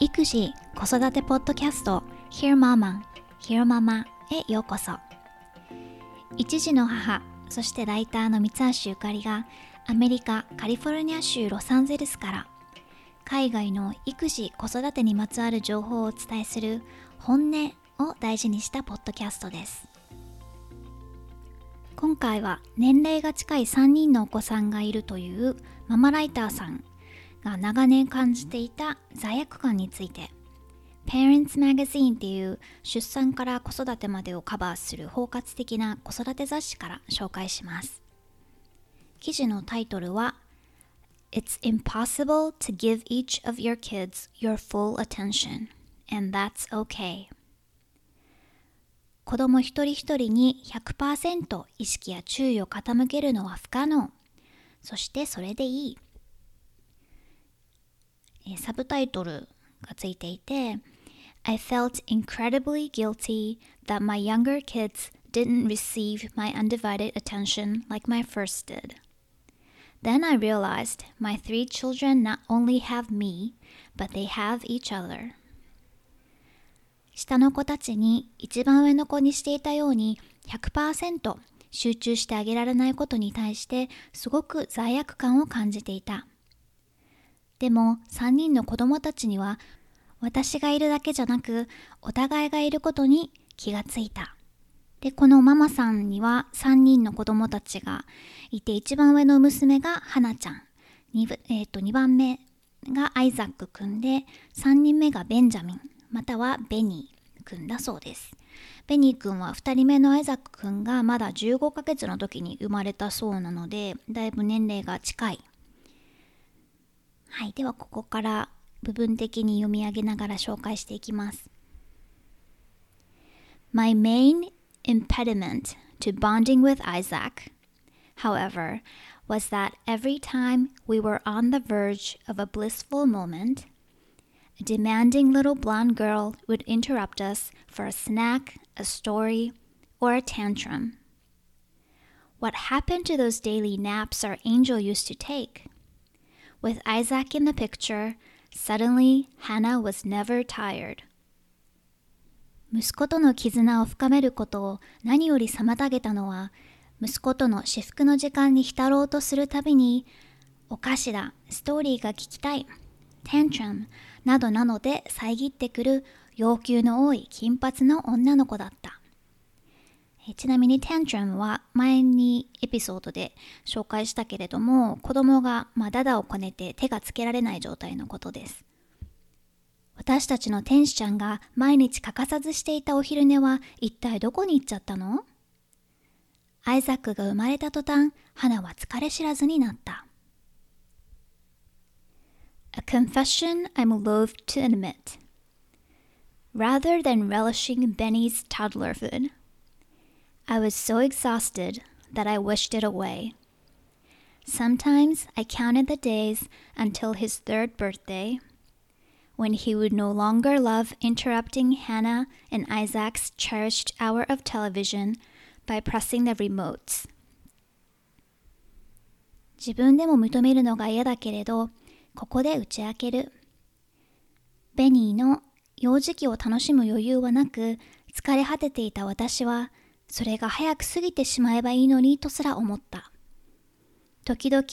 育児・子育てポッドキャスト Hear Mama, Hear Mama へようこそ。一児の母そしてライターの三橋ゆかりがアメリカ・カリフォルニア州ロサンゼルスから海外の育児・子育てにまつわる情報をお伝えする本音を大事にしたポッドキャストです。今回は年齢が近い3人のお子さんがいるというママライターさんが長年感じていた罪悪感について Parents Magazine っていう出産から子育てまでをカバーする包括的な子育て雑誌から紹介します。記事のタイトルは It's impossible to give each of your kids your full attention and that's okay. 子供一人一人に100%意識や注意を傾けるのは不可能そしてそれでいいサブタイトルがついていて I felt incredibly guilty that my younger kids didn't receive my undivided attention like my first did. Then I realized my three children not only have me, but they have each other. 下の子たちに一番上の子にしていたように100%集中してあげられないことに対してすごく罪悪感を感じていた。でも3人の子供たちには私がいるだけじゃなくお互いがいることに気がついた。で、このママさんには3人の子供たちがいて一番上の娘が花ちゃん、2, えー、と2番目がアイザックくんで3人目がベンジャミンまたはベニーくんだそうです。ベニーくんは2人目のアイザックくんがまだ15ヶ月の時に生まれたそうなのでだいぶ年齢が近いはい、ではここから部分的に読み上げながら紹介していきます。My main impediment to bonding with Isaac, however, was that every time we were on the verge of a blissful moment, a demanding little blonde girl would interrupt us for a snack, a story, or a tantrum. What happened to those daily naps our angel used to take? With Isaac in the picture, suddenly Hannah was never tired. 息子との絆を深めることを何より妨げたのは、息子との至福の時間に浸ろうとするたびに、お菓子だ、ストーリーが聞きたい、tantrum などなので遮ってくる要求の多い金髪の女の子だった。ちなみに tantrum は前にエピソードで紹介したけれども子供がまあダダをこねて手がつけられない状態のことです。私たちの天使ちゃんが毎日欠かさずしていたお昼寝は一体どこに行っちゃったの？アイザックが生まれた途端花は疲れ知らずになった。A confession I'm loath to admit Rather than relishing Benny's toddler food I was so exhausted that I wished it away. Sometimes I counted the days until his third birthday, when he would no longer love interrupting Hannah and Isaac's cherished hour of television by pressing the remotes. 自分でも認めるのが嫌だけれど、 ここで打ち明ける。ベニーの幼児期を楽しむ余裕はなく、疲れ果てていた私は、それが早く過ぎてしまえばいいのにとすら思った。時々、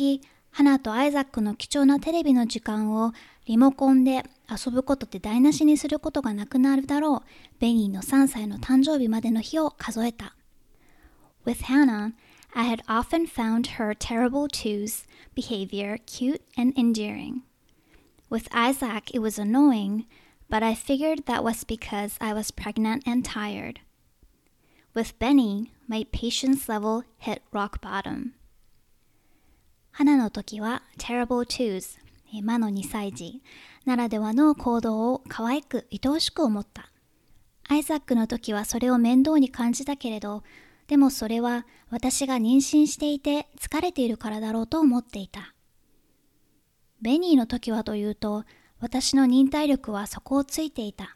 花とアイザックの貴重なテレビの時間をリモコンで遊ぶことで台無しにすることがなくなるだろう。ベニーの3歳の誕生日までの日を数えた。With Hannah, I had often found her terrible twos behavior cute and endearing. With Isaac, it was annoying, but I figured that was because I was pregnant and tired. With Benny, my patience level hit rock bottom. 花の時は Terrible Twos 魔の2歳児ならではの行動を可愛く愛おしく思った。アイザックの時はそれを面倒に感じたけれど、 でもそれは私が妊娠していて疲れているからだろうと思っていた。ベニーの時はというと、私の忍耐力は底をついていた。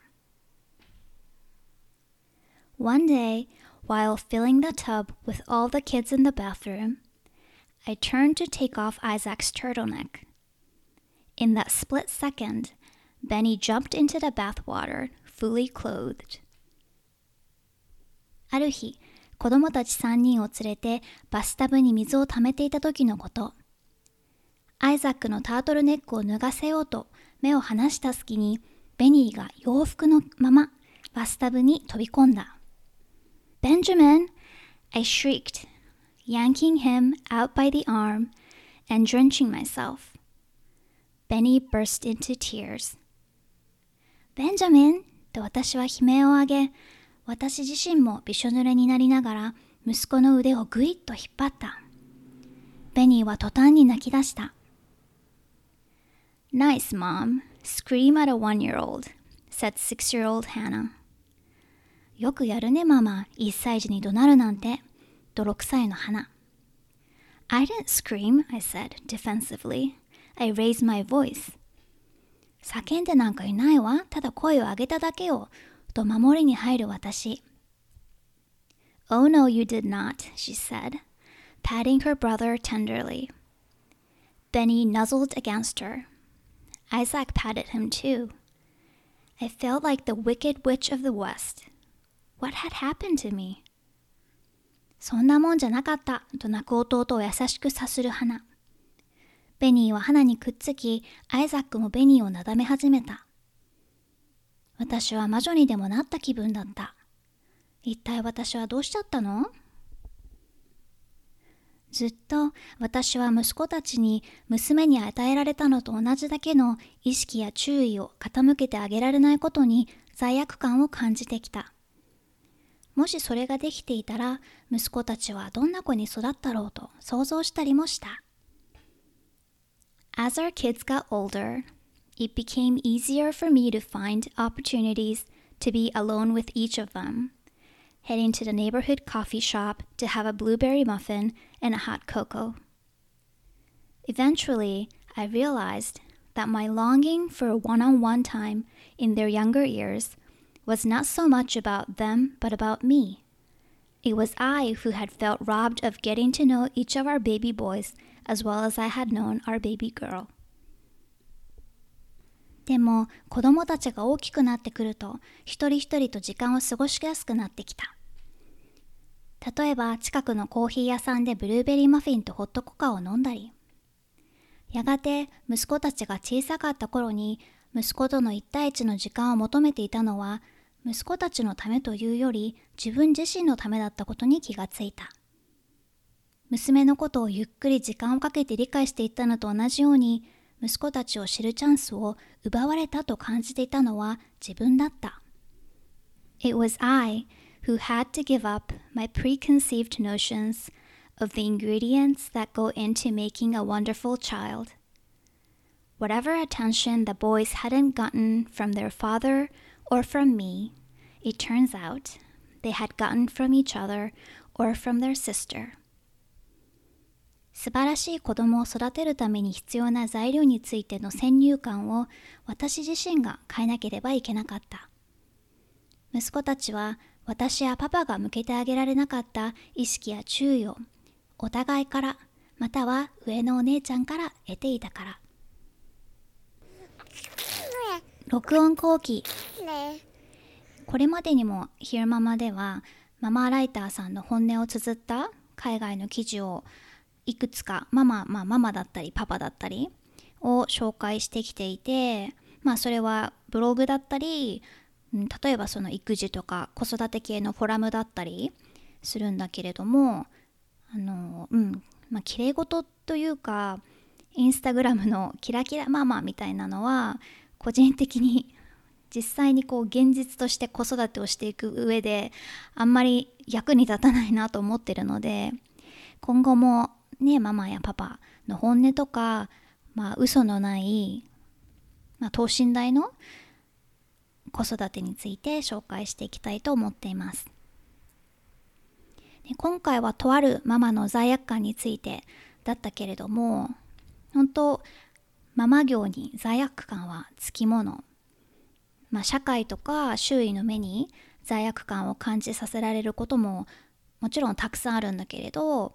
One day, while filling the tub with all the kids in the bathroom, I turned to take off Isaac's turtleneck. In that split second, Benny jumped into the bathwater, fully clothed. ある日、子供たち3人を連れてバスタブに水を溜めていた時のこと。アイザックのタートルネックを脱がせようと目を離した隙に、ベニーが洋服のままバスタブに飛び込んだ。Benjamin! I shrieked, yanking him out by the arm and drenching myself. Benny burst into tears. Benjamin! と私は悲鳴を上げ、私自身もびしょ濡れになりながら息子の腕をぐいっと引っ張った。ベニーは途端に泣き出した。Nice, mom. Scream at a one-year-old, said six-year-old Hannah. よくやるね、ママ。1歳児に怒鳴るなんて。と6歳の花。I didn't scream, I said defensively. I raised my voice. 叫んでなんかいないわ。ただ声を上げただけよ。と守りに入る私。Oh no, you did not, she said, patting her brother tenderly. Benny nuzzled against her. Isaac patted him too. I felt like the wicked witch of the West. What had happened to me? そんなもんじゃなかったと泣く弟を優しくさする花。ベニーは花にくっつき、アイザックもベニーをなだめ始めた。私は魔女にでもなった気分だった。一体私はどうしちゃったの？ずっと私は息子たちに娘に与えられたのと同じだけの意識や注意を傾けてあげられないことに罪悪感を感じてきた。もしそれができていたら息子たちはどんな子に育ったろうと想像したりもした。As our kids got older, it became easier for me to find opportunities to be alone with each of them, heading to the neighborhood coffee shop to have a blueberry muffin and a hot cocoa. Eventually, I realized that my longing for one on one time in their younger years was not so much about them but about me. It was I who had felt robbed of getting to know each of our baby boys as well as I had known our baby girl. でも子供たちが大きくなってくると一人一人と時間を過ごしやすくなってきた。例えば近くのコーヒー屋さんでブルーベリーマフィンとホットコカを飲んだり。やがて息子たちが小さかった頃に息子との一対一の時間を求めていたのは息子たちのためというより自分自身のためだったことに気がついた。娘のことをゆっくり時間をかけて理解していったのと同じように息子たちを知るチャンスを奪われたと感じていたのは自分だった。It was I who had to give up my preconceived notions of the ingredients that go into making a wonderful child. Whatever attention the boys hadn't gotten from their father or from me, it turns out they had gotten from each other or from their sister. 素晴らしい子供を育てるために必要な材料についての先入観を私自身が変えなければいけなかった。息子たちは私やパパが向けてあげられなかった意識や注意をお互いからまたは上のお姉ちゃんから得ていたから。録音後期これまでにもヒルママではママライターさんの本音を綴った海外の記事をいくつかママ、まあ、ママだったりパパだったりを紹介してきていてまあそれはブログだったり例えばその育児とか子育て系のフォラムだったりするんだけれどもあのうんまあきれい事というかインスタグラムのキラキラママみたいなのは個人的に実際にこう現実として子育てをしていく上であんまり役に立たないなと思ってるので今後もねママやパパの本音とかまあ嘘のない、まあ、等身大の子育てについて紹介していきたいと思っています。今回はとあるママの罪悪感についてだったけれども本当ママ業に罪悪感はつきもの、まあ、社会とか周囲の目に罪悪感を感じさせられることももちろんたくさんあるんだけれど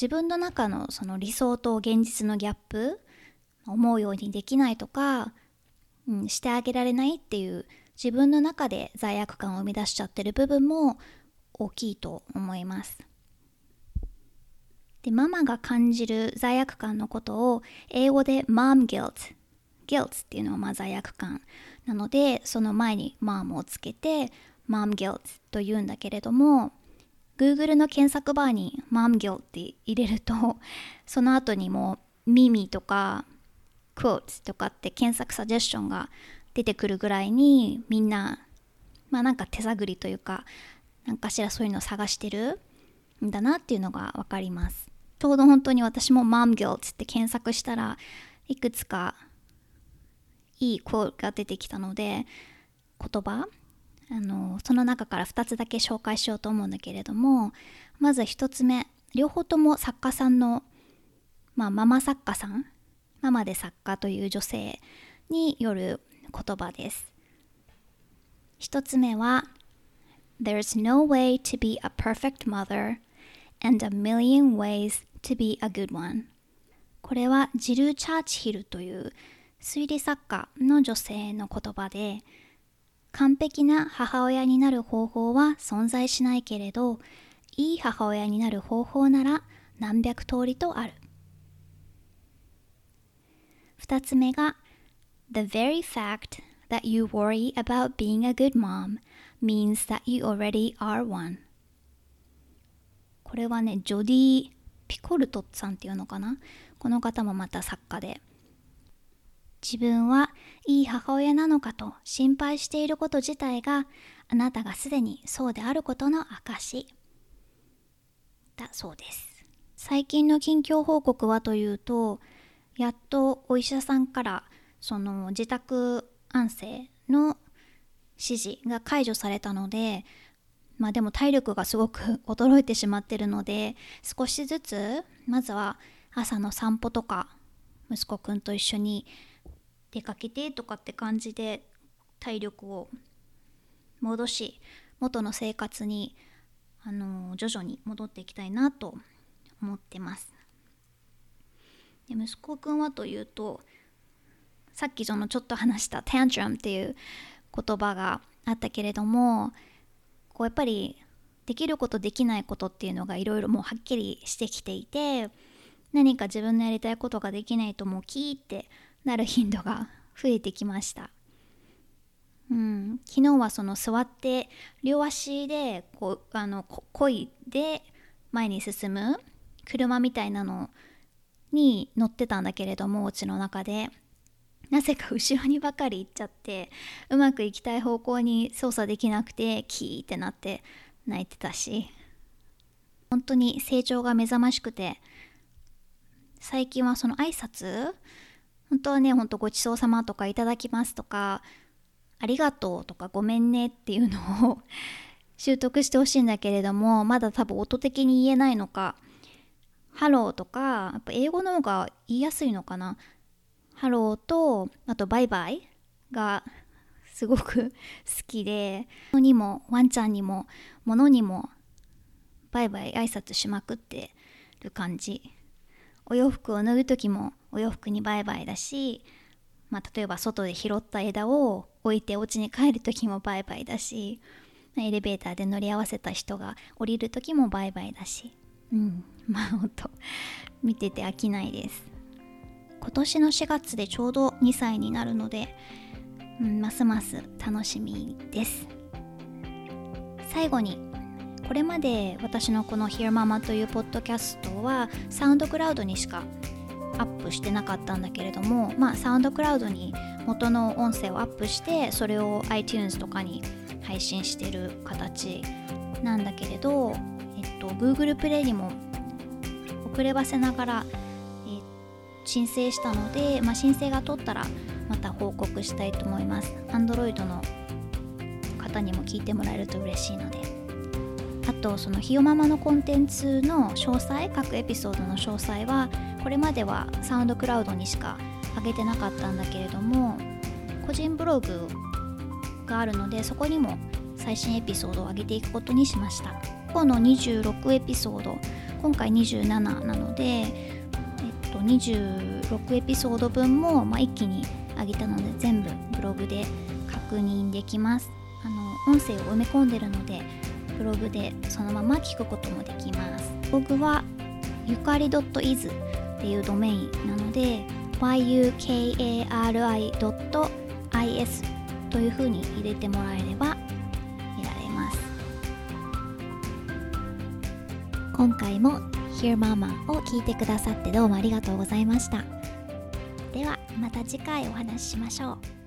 自分の中のその理想と現実のギャップ思うようにできないとか、うん、してあげられないっていう自分の中で罪悪感を生み出しちゃってる部分も大きいと思います。でママが感じる罪悪感のことを英語で mom guilt guilt っていうのはま罪悪感なのでその前に mom をつけて mom guilt と言うんだけれども Google の検索バーに mom guilt って入れると その後にもう「耳とか quotes とかって検索サジェッションが出てくるぐらいにみんなまあなんか手探りというか何かしらそういうのを探してるんだなっていうのが分かります。ちょうど本当に私も mom guilt って検索したらいくつかいいクオが出てきたので言葉あのその中から2つだけ紹介しようと思うんだけれどもまず1つ目両方とも作家さんの、まあ、ママ作家さんママで作家という女性による言葉です。1つ目は There's no way to be a perfect mother and a million ways to be a good one. これはジル・チャーチヒルという推理作家の女性の言葉で完璧な母親になる方法は存在しないけれどいい母親になる方法なら何百通りとある。2つ目が The very fact that you worry about being a good mom means that you already are one. これはねジョディ・ピコルトさんっていうのかな？この方もまた作家で。自分はいい母親なのかと心配していること自体があなたがすでにそうであることの証だそうです。最近の近況報告はというとやっとお医者さんからその自宅安静の指示が解除されたのでまあでも体力がすごく衰えてしまってるので少しずつまずは朝の散歩とか息子くんと一緒に出かけてとかって感じで体力を戻し元の生活にあの徐々に戻っていきたいなと思ってます。で息子くんはというとさっきそのちょっと話した tantrum っていう言葉があったけれどもこうやっぱりできることできないことっていうのがいろいろもうはっきりしてきていて何か自分のやりたいことができないともうキーってなる頻度が増えてきました。うん、昨日はその座って両足でこうあのこいで前に進む車みたいなのに乗ってたんだけれどもお家の中で。なぜか後ろにばかり行っちゃってうまく行きたい方向に操作できなくてキーってなって泣いてたし。本当に成長が目覚ましくて最近はその挨拶本当はね、ほんとごちそうさまとかいただきますとか、ありがとうとかごめんねっていうのを 習得してほしいんだけれども、まだ多分音的に言えないのか、ハローとか、やっぱ英語の方が言いやすいのかな。ハローと、あとバイバイがすごく 好きで、人にもワンちゃんにも物にもバイバイ挨拶しまくってる感じ。お洋服を脱ぐ時もお洋服にバイバイだし、まあ、例えば外で拾った枝を置いてお家に帰る時もバイバイだしエレベーターで乗り合わせた人が降りる時もバイバイだし。うん。まあほんと見てて飽きないです。今年の4月でちょうど2歳になるので、うん、ますます楽しみです。最後にこれまで私のこの Hear Mama というポッドキャストはサウンドクラウドにしかアップしてなかったんだけれども、まあ、サウンドクラウドに元の音声をアップしてそれを iTunes とかに配信してる形なんだけれど、えっと、Google プレイにも遅ればせながら、え、申請したので、まあ、申請が取ったらまた報告したいと思います。Android の方にも聞いてもらえると嬉しいのであとそのひよママのコンテンツの詳細各エピソードの詳細はこれまではサウンドクラウドにしか上げてなかったんだけれども個人ブログがあるのでそこにも最新エピソードを上げていくことにしました。今の26エピソード今回27なので、えっと、26エピソード分も、まあ、一気に上げたので全部ブログで確認できます。あの音声を埋め込んでるのでブログでそのまま聞くこともできます。ブログはゆかり .is っていうドメインなので yukari.is というふうに入れてもらえれば見られます。今回も Hear Mama を聞いてくださってどうもありがとうございました。ではまた次回お話ししましょう。